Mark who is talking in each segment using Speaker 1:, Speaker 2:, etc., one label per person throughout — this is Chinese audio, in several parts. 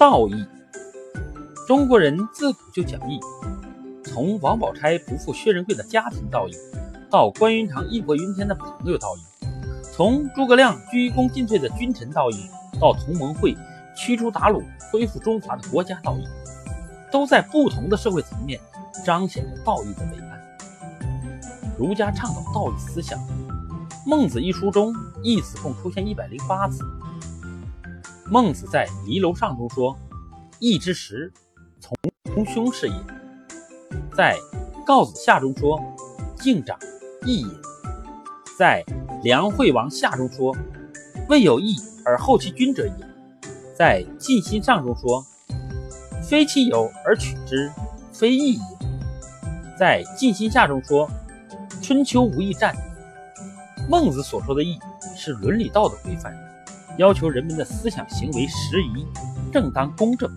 Speaker 1: 道义，中国人自古就讲义，从王宝钗不负薛仁贵的家庭道义，到关云长义薄云天的朋友道义，从诸葛亮鞠躬尽瘁的君臣道义，到同盟会驱除鞑虏、恢复中华的国家道义，都在不同的社会层面彰显着道义的伟岸。儒家倡导道义思想，《孟子》一书中义字共出现一百零八次。孟子在《离楼上》中说：“义之实，从兄是也。”在《告子下》中说：“敬长，义也。”在《梁惠王下》中说：“未有义而后其君者也。”在《尽心上》中说：“非其有而取之，非义也。”在《尽心下》中说：“春秋无义战。”孟子所说的义是伦理道德规范。要求人们的思想行为时宜、正当、公正。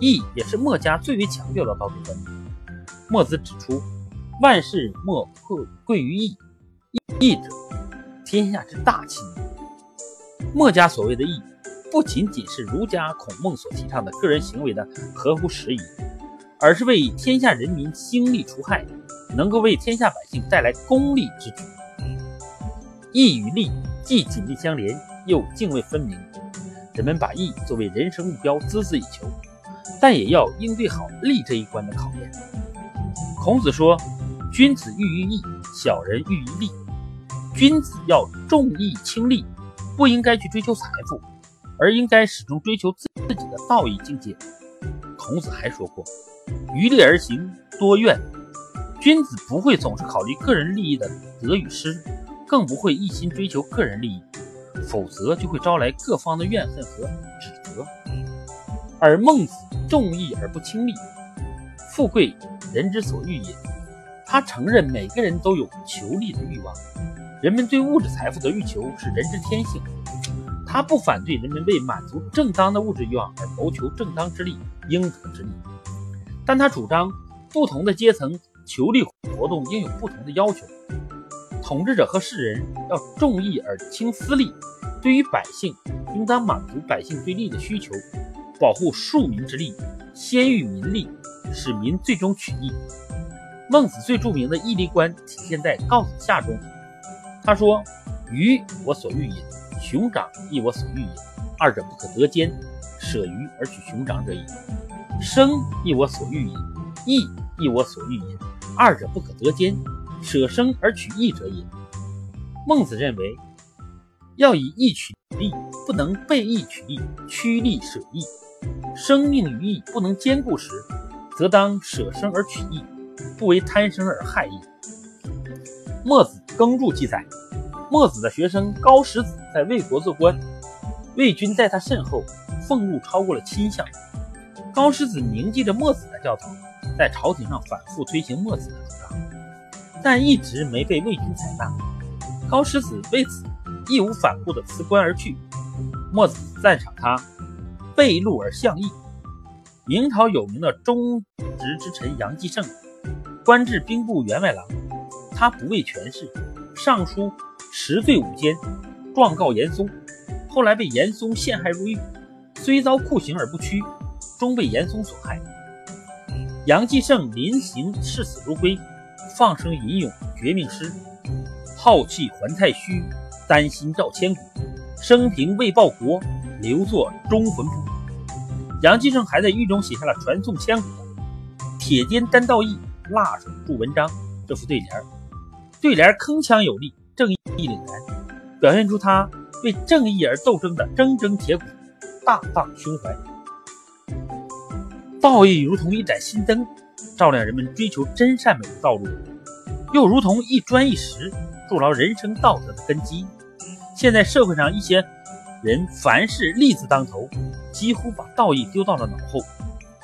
Speaker 1: 义也是墨家最为强调的道德观念。墨子指出，万事莫贵贵于义，义者，天下之大器。墨家所谓的义，不仅仅是儒家孔孟所提倡的个人行为的合乎时宜，而是为天下人民兴利除害，能够为天下百姓带来功利之举。义与利既紧密相连。又泾渭分明，人们把义作为人生目标，孜孜以求，但也要应对好利这一关的考验。孔子说：“君子喻于义，小人喻于利。君子要重义轻利，不应该去追求财富，而应该始终追求自自己的道义境界。”孔子还说过：“于利而行，多怨。”君子不会总是考虑个人利益的得与失，更不会一心追求个人利益。否则就会招来各方的怨恨和指责。而孟子重义而不轻利，富贵人之所欲也。他承认每个人都有求利的欲望，人们对物质财富的欲求是人之天性。他不反对人们为满足正当的物质欲望而谋求正当之利、应得之利，但他主张不同的阶层求利活动应有不同的要求。统治者和世人要重义而轻私利，对于百姓，应当满足百姓对利的需求，保护庶民之利，先育民利，使民最终取义。孟子最著名的义利观体现在《告子下》中，他说：“鱼我所欲也，熊掌亦我所欲也，二者不可得兼，舍鱼而取熊掌者也。生亦我所欲也，义亦我所欲也，二者不可得兼。”舍生而取义者也。孟子认为，要以义取利，不能背义取利，趋利舍义。生命与义不能兼顾时，则当舍生而取义，不为贪生而害义。墨子耕注记载，墨子的学生高石子在魏国做官，魏军在他身后，俸禄超过了亲相。高石子铭记着墨子的教导，在朝廷上反复推行墨子的主张。但一直没被魏军采纳，高石子为此义无反顾地辞官而去。墨子赞赏他背路而向义。明朝有名的忠直之臣杨继盛，官至兵部员外郎，他不畏权势，上书十罪五奸，状告严嵩，后来被严嵩陷害入狱，虽遭酷刑而不屈，终被严嵩所害。杨继盛临行视死如归。放声吟咏绝命诗：“浩气还太虚，丹心照千古。生平未报国，留作忠魂谱。”杨继盛还在狱中写下了传颂千古的“铁肩担道义，辣手著文章”这副对联对联铿锵有力，正义凛然，表现出他为正义而斗争的铮铮铁骨、大大胸怀。道义如同一盏心灯。照亮人们追求真善美的道路，又如同一砖一石，筑牢人生道德的根基。现在社会上一些人凡事利字当头，几乎把道义丢到了脑后。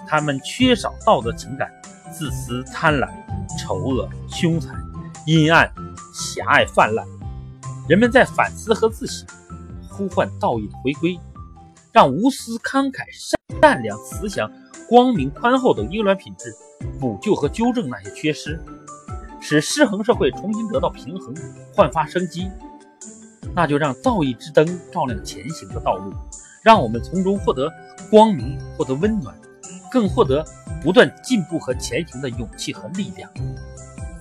Speaker 1: 他们缺少道德情感，自私、贪婪、丑恶、凶残、阴暗、狭隘泛滥。人们在反思和自省，呼唤道义的回归，让无私、慷慨、善良、慈祥。光明宽厚等优良品质，补救和纠正那些缺失，使失衡社会重新得到平衡，焕发生机。那就让道义之灯照亮前行的道路，让我们从中获得光明，获得温暖，更获得不断进步和前行的勇气和力量。